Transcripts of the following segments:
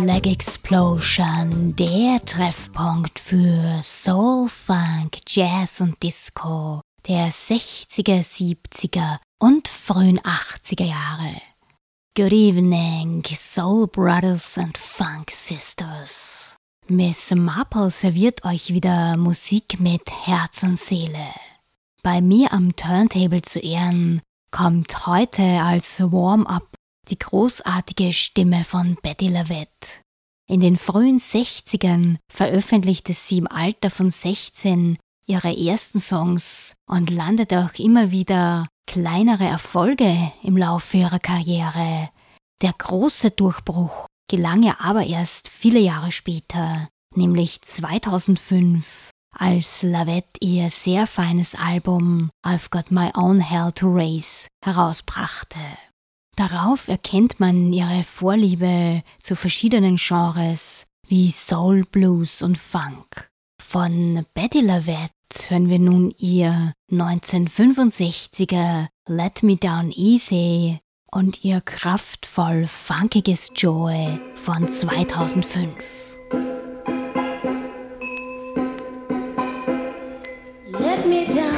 A leg Explosion, der Treffpunkt für Soul, Funk, Jazz und Disco der 60er, 70er und frühen 80er Jahre. Good evening, Soul Brothers and Funk Sisters. Miss Marple serviert euch wieder Musik mit Herz und Seele. Bei mir am Turntable zu Ehren kommt heute als Warm-up die großartige Stimme von Betty Lavette. In den frühen 60ern veröffentlichte sie im Alter von 16 ihre ersten Songs und landete auch immer wieder kleinere Erfolge im Laufe ihrer Karriere. Der große Durchbruch gelang ihr aber erst viele Jahre später, nämlich 2005, als Lavette ihr sehr feines Album I've Got My Own Hell to Raise herausbrachte. Darauf erkennt man ihre Vorliebe zu verschiedenen Genres wie Soul, Blues und Funk. Von Betty Lavette hören wir nun ihr 1965er Let Me Down Easy und ihr kraftvoll funkiges Joy von 2005. Let me down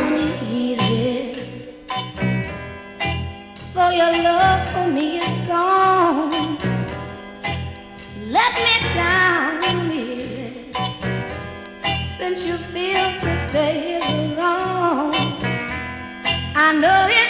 since you feel to stay is wrong. I know it's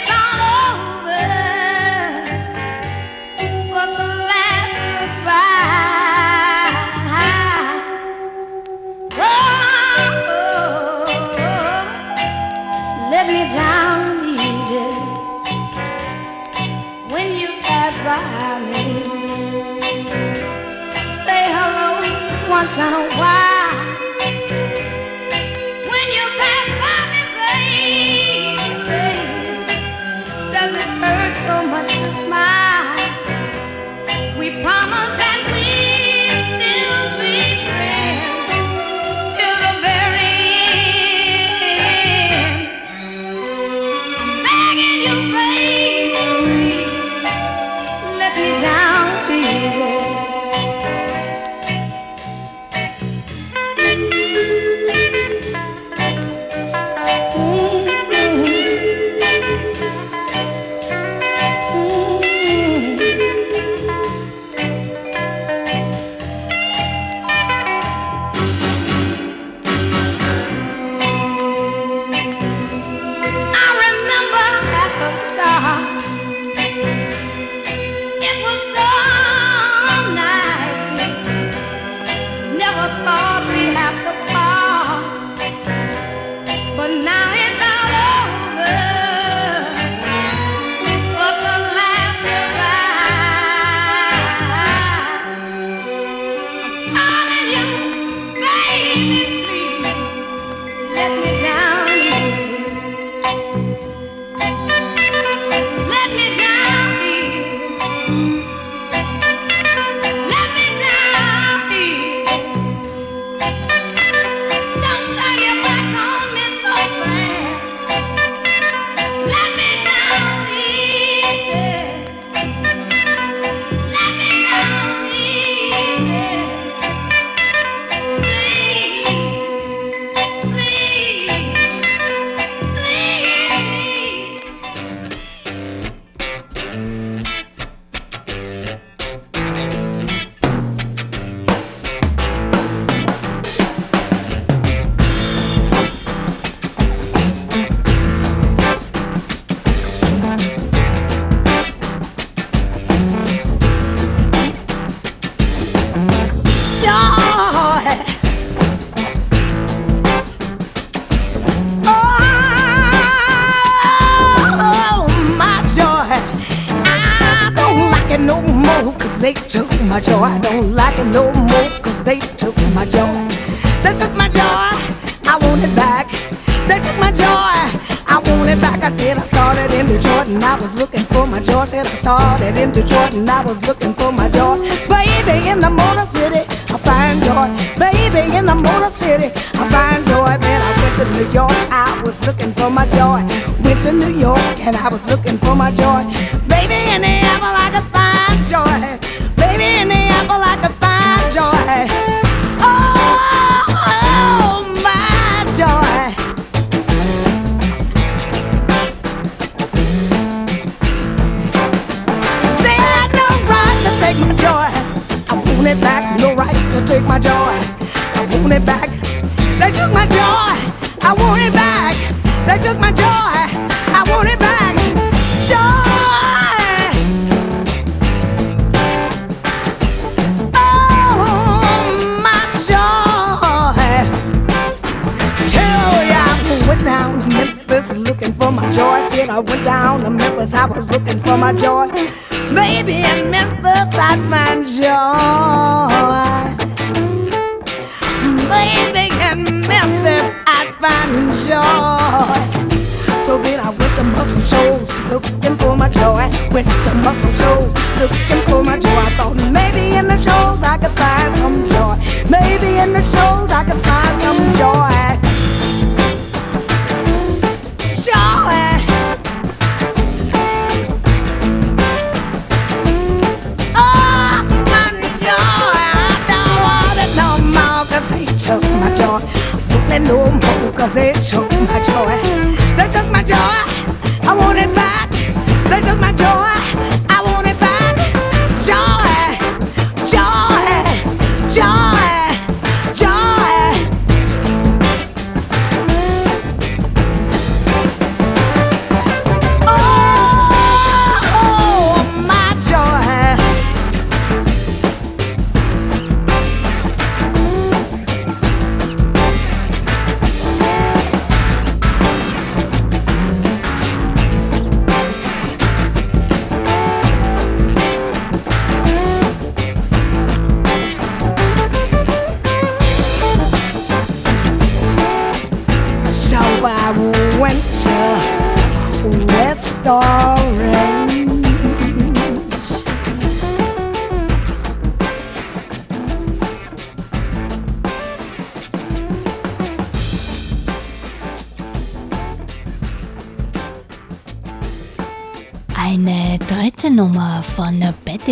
started in Detroit and I was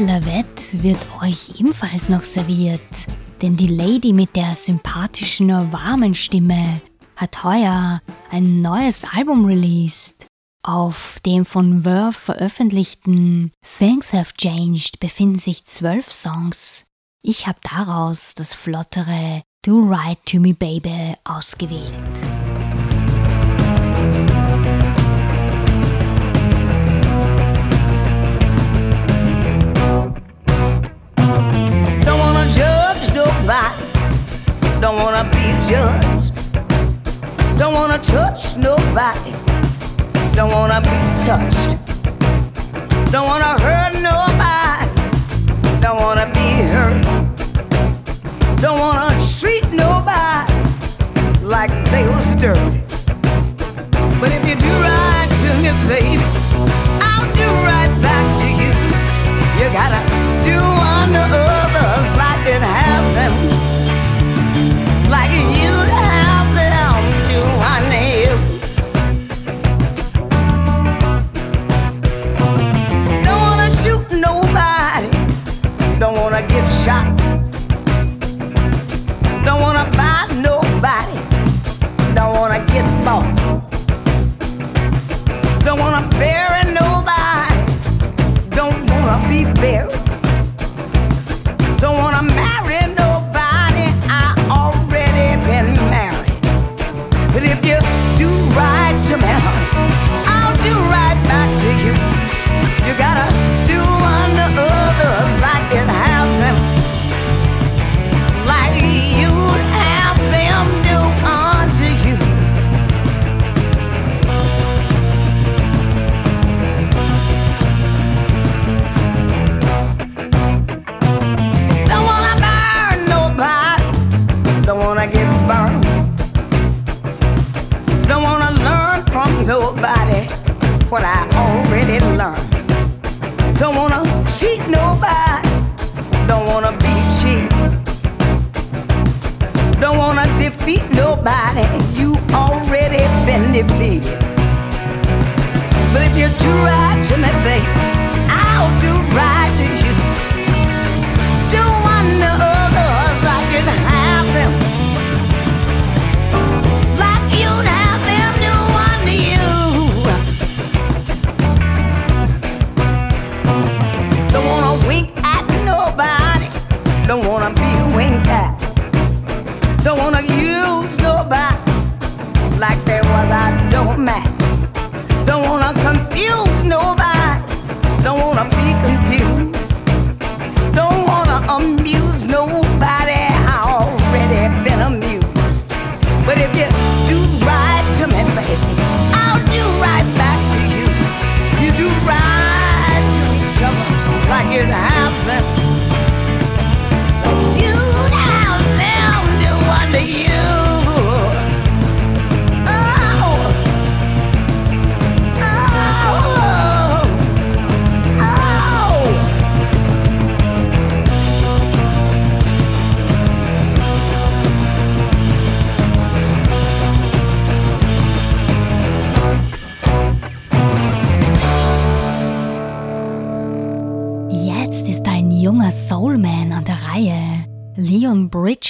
Raclette wird euch ebenfalls noch serviert. Denn die Lady mit der sympathischen, warmen Stimme hat heuer ein neues Album released. Auf dem von Verve veröffentlichten Things Have Changed befinden sich zwölf Songs. Ich habe daraus das flottere Do Right to Me Baby ausgewählt. Don't wanna be judged. Don't wanna touch nobody. Don't wanna be touched. Don't wanna hurt nobody. Don't wanna be hurt. Don't wanna treat nobody like they was dirty. But if you do right to me, baby, I'll do right back to you. You gotta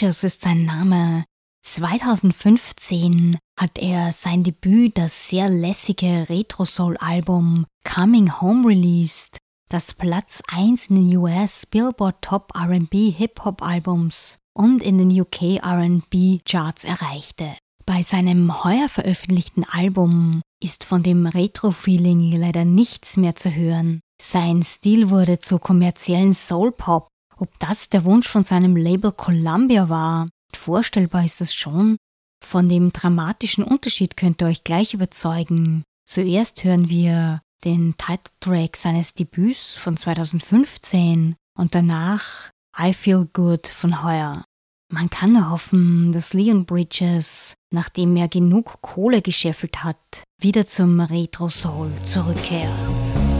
Bridges ist sein Name. 2015 hat er sein Debüt, das sehr lässige Retro-Soul-Album Coming Home released, das Platz 1 in den US Billboard Top RB Hip-Hop-Albums und in den UK RB Charts erreichte. Bei seinem heuer veröffentlichten Album ist von dem Retro-Feeling leider nichts mehr zu hören. Sein Stil wurde zu kommerziellen Soul-Pop. Ob das der Wunsch von seinem Label Columbia war, vorstellbar ist das schon. Von dem dramatischen Unterschied könnt ihr euch gleich überzeugen. Zuerst hören wir den Titeltrack seines Debüts von 2015 und danach I Feel Good von heuer. Man kann nur hoffen, dass Leon Bridges, nachdem er genug Kohle gescheffelt hat, wieder zum Retro Soul zurückkehrt.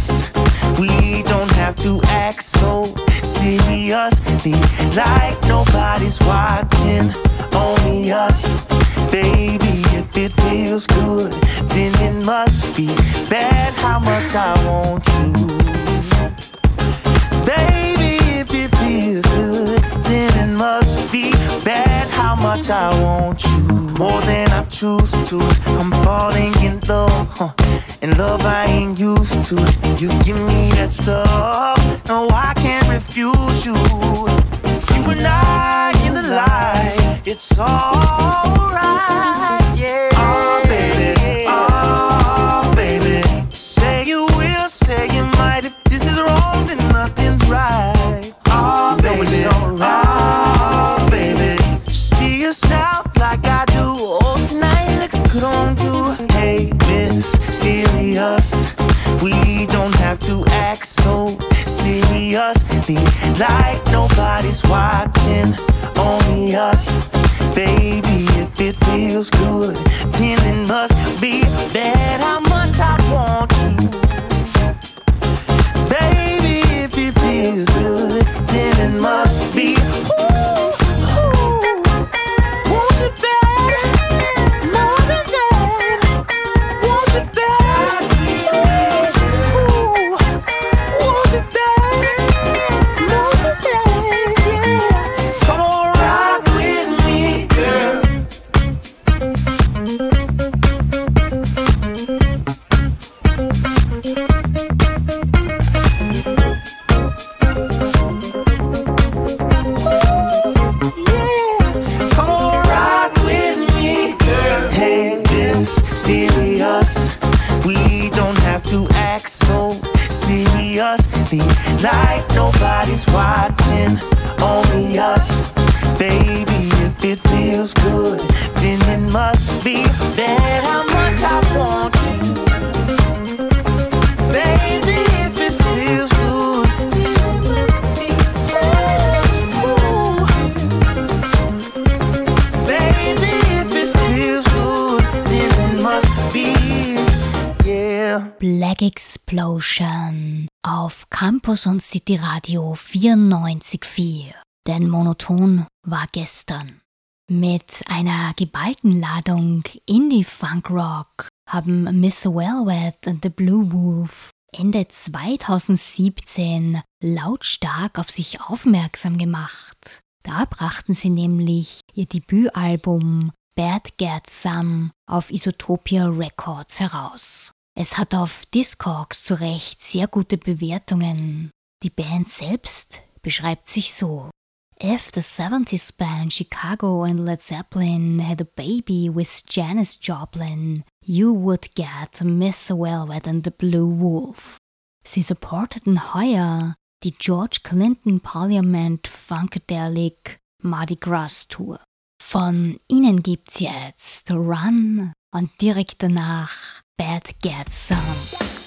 Mysterious. We don't have to act so seriously like nobody's watching. Only us, baby. If it feels good, then it must be bad. How much I want you, baby. If it feels good, then it must be bad. How much I want you more than I choose to. I'm falling in love, huh? and love I ain't used to. You give me that stuff, no I can't refuse you. You and I in the light, it's alright, seriously like nobody's watching. Only us, baby. If it feels good, Explosion auf Campus und City Radio 94.4. Denn monoton war gestern. Mit einer geballten Ladung Indie-Funk-Rock haben Miss Velvet and the Blue Wolf Ende 2017 lautstark auf sich aufmerksam gemacht. Da brachten sie nämlich ihr Debütalbum Bad Get auf Isotopia Records heraus. Es hat auf Discogs zu Recht sehr gute Bewertungen. Die Band selbst beschreibt sich so. If the 70s band Chicago and Led Zeppelin had a baby with Janis Joplin, you would get Miss Velvet and the Blue Wolf. Sie supporteten heuer die George Clinton Parliament Funkadelic Mardi Gras Tour. Von ihnen gibt's jetzt Run und direkt danach Bad Get Some.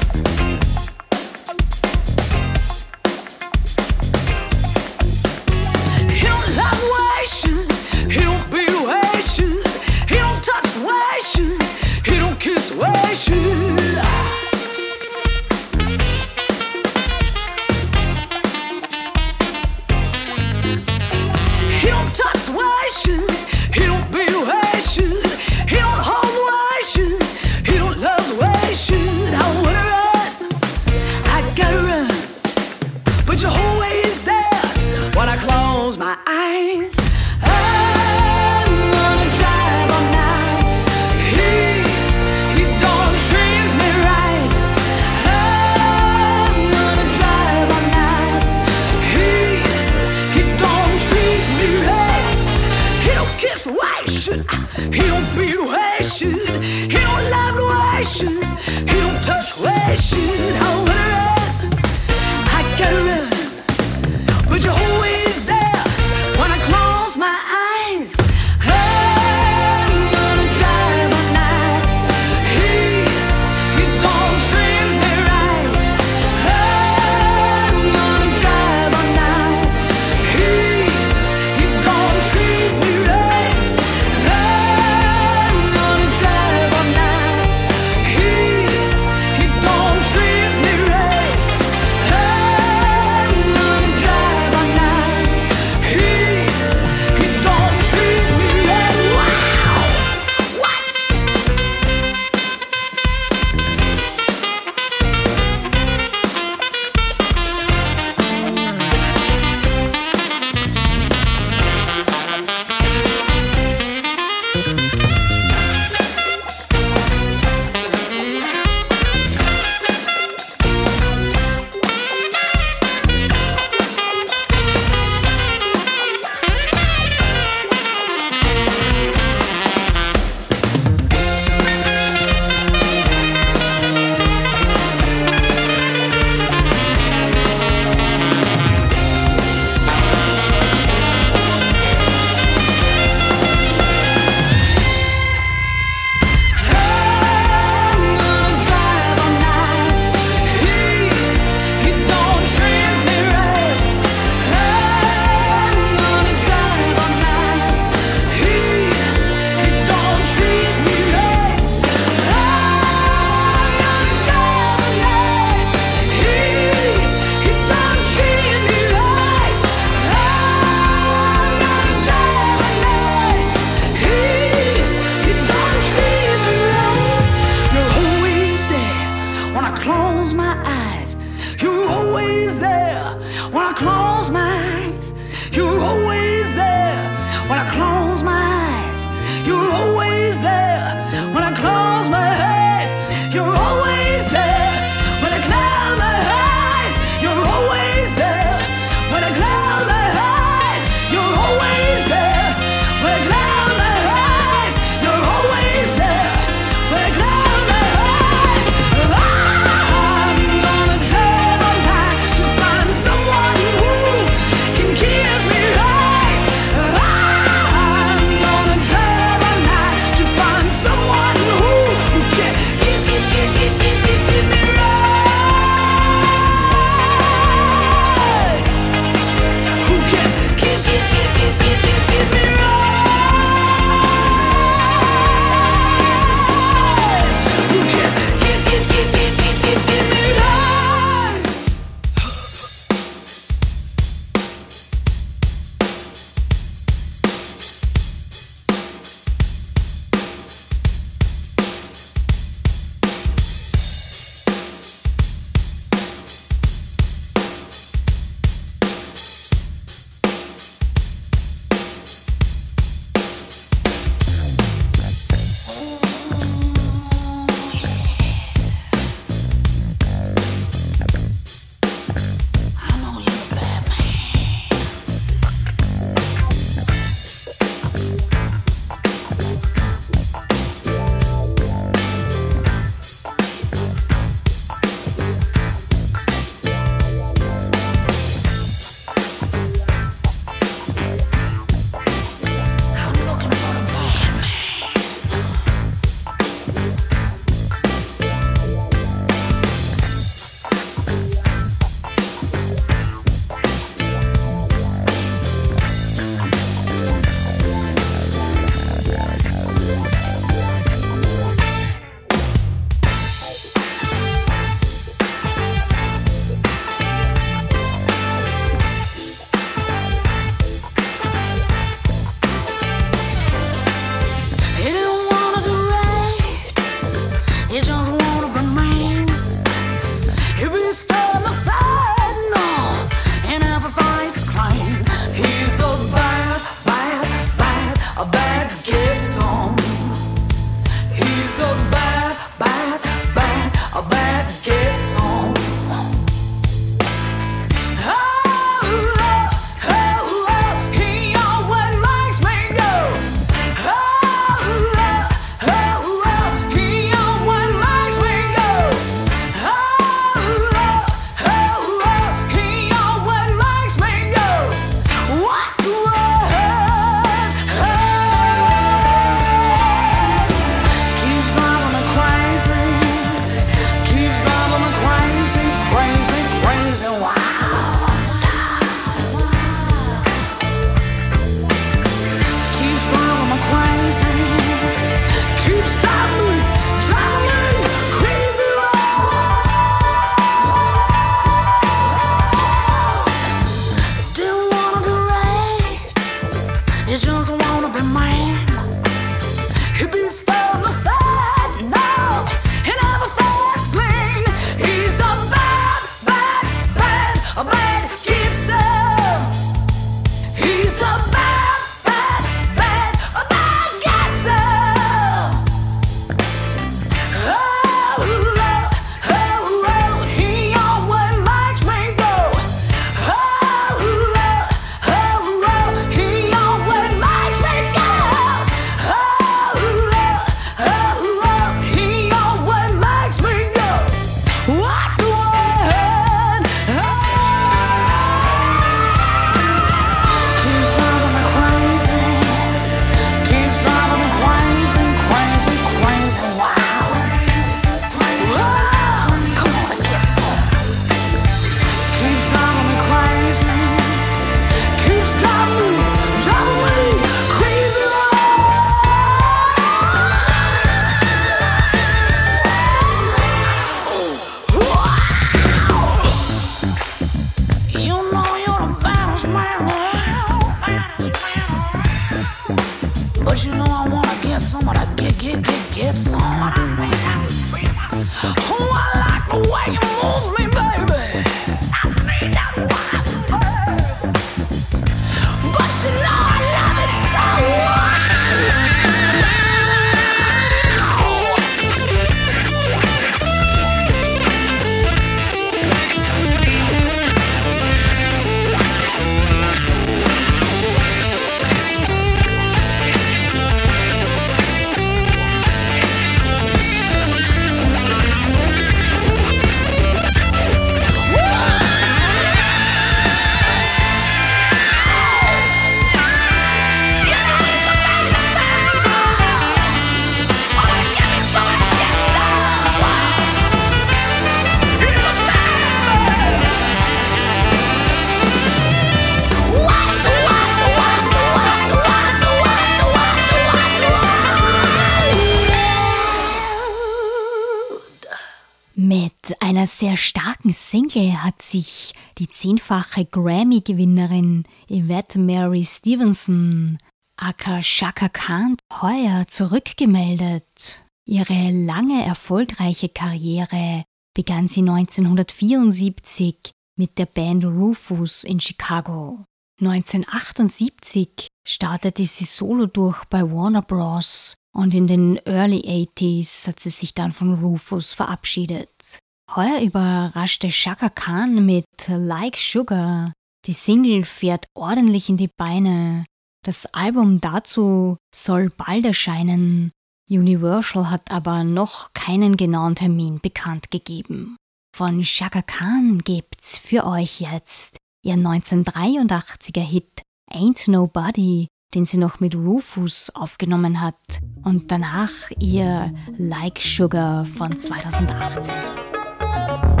Single hat sich die zehnfache Grammy-Gewinnerin Yvette Mary Stevenson aka Shaka Khan heuer zurückgemeldet. Ihre lange erfolgreiche Karriere begann sie 1974 mit der Band Rufus in Chicago. 1978 startete sie solo durch bei Warner Bros. und in den Early 80s hat sie sich dann von Rufus verabschiedet. Heuer überraschte Shaka Khan mit Like Sugar. Die Single fährt ordentlich in die Beine. Das Album dazu soll bald erscheinen. Universal hat aber noch keinen genauen Termin bekannt gegeben. Von Shaka Khan gibt's für euch jetzt ihr 1983er Hit Ain't Nobody, den sie noch mit Rufus aufgenommen hat, und danach ihr Like Sugar von 2018. thank you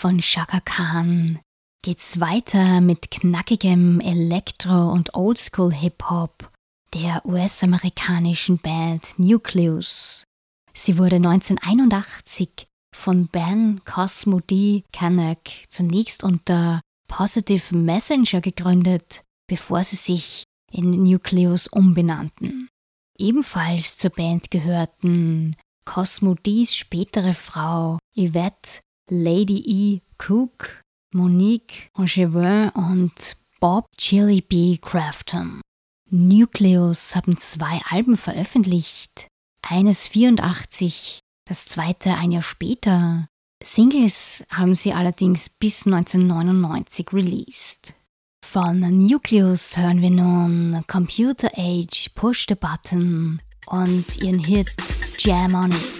von Shaka Khan geht's weiter mit knackigem Elektro- und Oldschool-Hip-Hop der US-amerikanischen Band Nucleus. Sie wurde 1981 von Ben Cosmo D. Kanak zunächst unter Positive Messenger gegründet, bevor sie sich in Nucleus umbenannten. Ebenfalls zur Band gehörten Cosmo D's spätere Frau Yvette Lady E. Cook, Monique Angevin und Bob Chili B. Crafton. Nucleus haben zwei Alben veröffentlicht, eines 84, das zweite ein Jahr später. Singles haben sie allerdings bis 1999 released. Von Nucleus hören wir nun Computer Age Push the Button und ihren Hit Jam on It.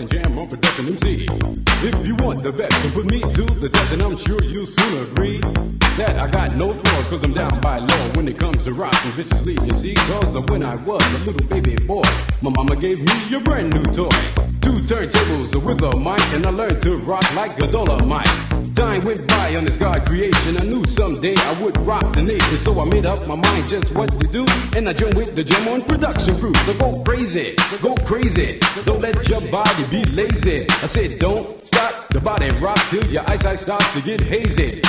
Fucking jam on production MC. If you want the best, then put me to the test, and I'm sure you'll soon agree that I got no flaws, cause I'm down by law when it comes to rocking viciously. You see, cause when I was a little baby boy, my mama gave me a brand new toy two turntables with a mic, and I learned to rock like a dollar mic. Time went by on this God creation. I knew someday I would rock the nation, so I made up my mind just what to do. And I joined with the gem on production crew. So go crazy, go crazy. Don't let your body be lazy. I said, don't stop the body rock till your eyesight starts to get hazy.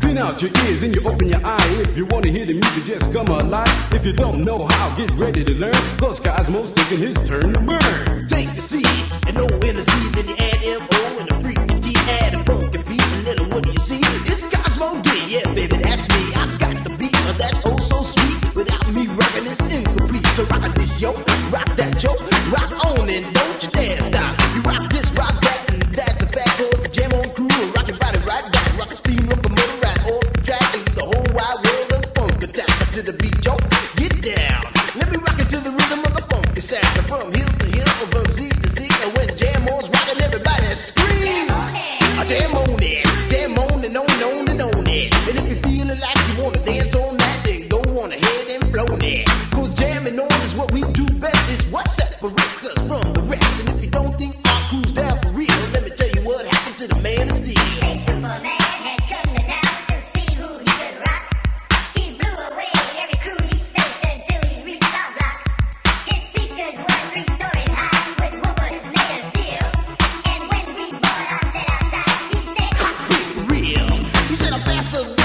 Clean out your ears and you open your eye. If you wanna hear the music, just come alive. If you don't know how, get ready to learn. Cause Cosmo's taking his turn to burn. Take the C and O in the C, then you add M O and the freaking D, add a funky beat, and then what do you see? It's Cosmo D, yeah, baby, that's me. I got the beat, but that's oh so sweet. Without me rocking, it's incomplete. So rock this yo, rock that yo, rock on and don't you dare stop. faster.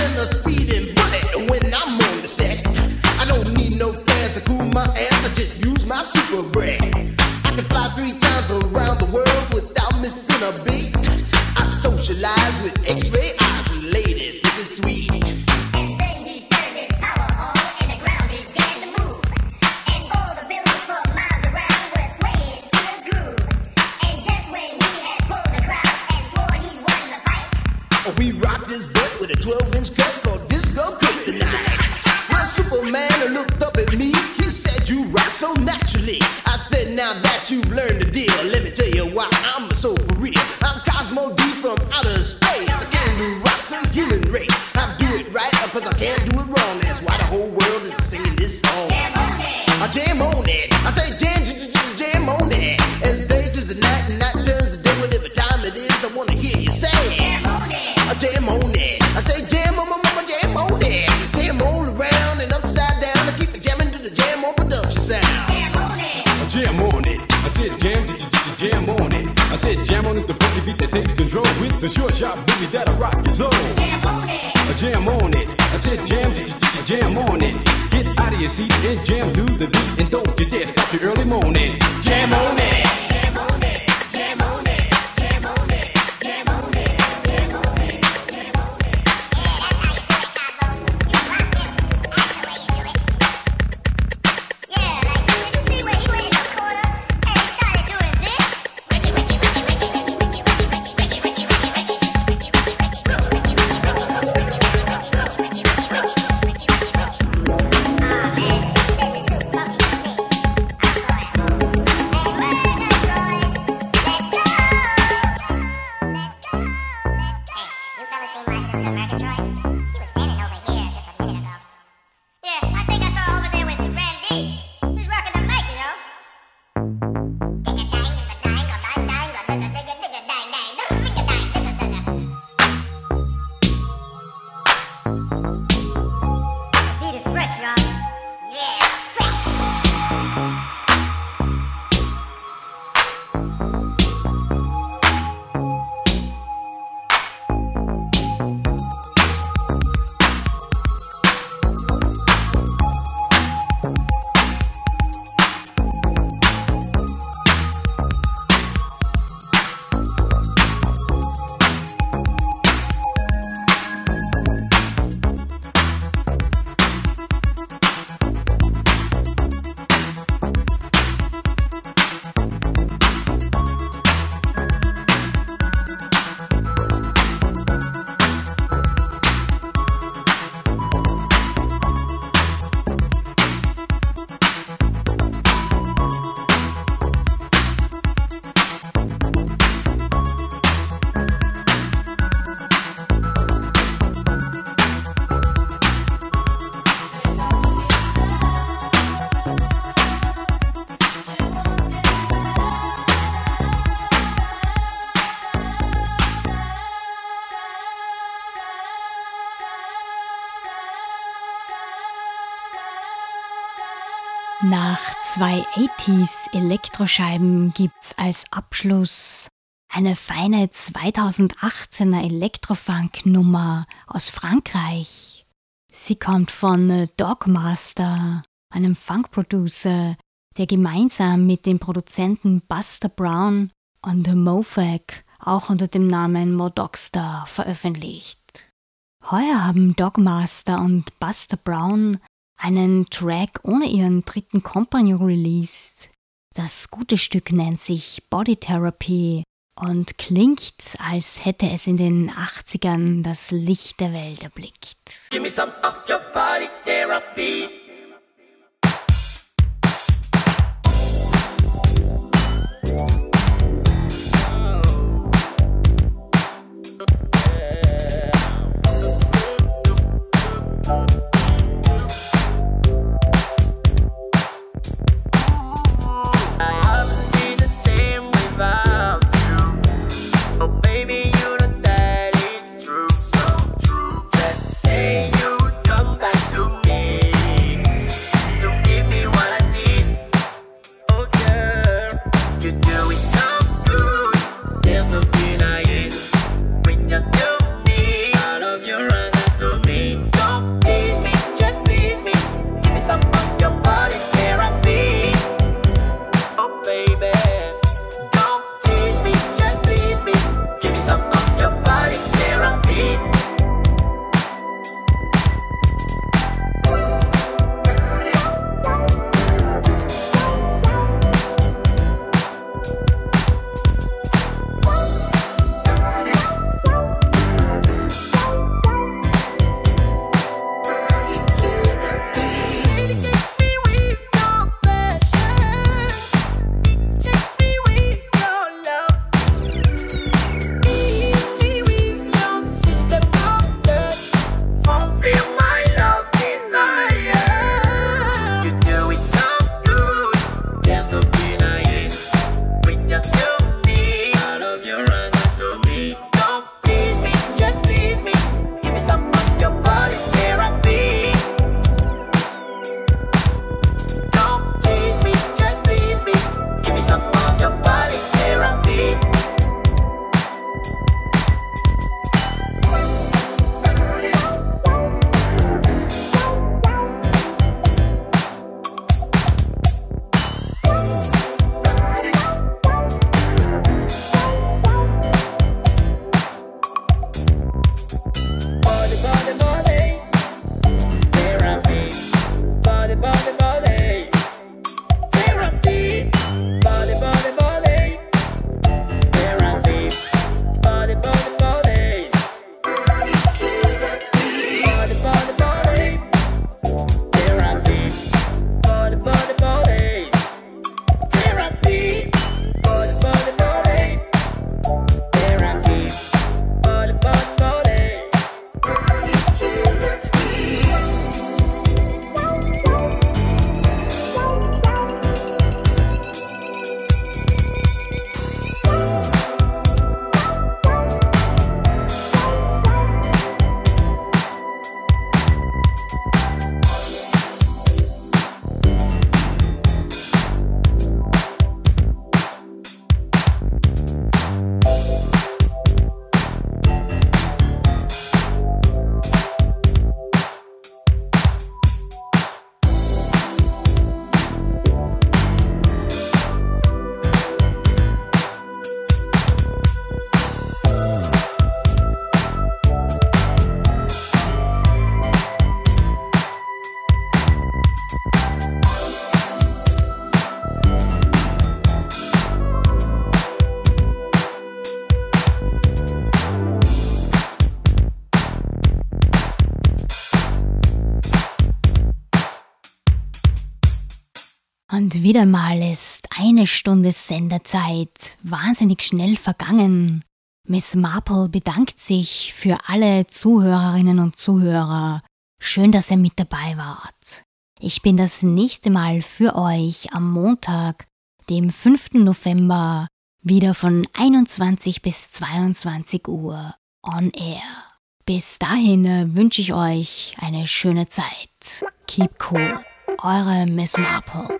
Zwei 80s Elektroscheiben gibt's als Abschluss eine feine 2018er Elektrofunk-Nummer aus Frankreich. Sie kommt von Dogmaster, einem Funk-Producer, der gemeinsam mit dem Produzenten Buster Brown und Mofag auch unter dem Namen Modocstar veröffentlicht. Heuer haben Dogmaster und Buster Brown einen Track ohne ihren dritten Compagnon released. Das gute Stück nennt sich Body Therapy und klingt, als hätte es in den 80ern das Licht der Welt erblickt. Give me some of your body therapy. Wieder mal ist eine Stunde Sendezeit wahnsinnig schnell vergangen. Miss Marple bedankt sich für alle Zuhörerinnen und Zuhörer. Schön, dass ihr mit dabei wart. Ich bin das nächste Mal für euch am Montag, dem 5. November, wieder von 21 bis 22 Uhr on air. Bis dahin äh, wünsche ich euch eine schöne Zeit. Keep cool. Eure Miss Marple.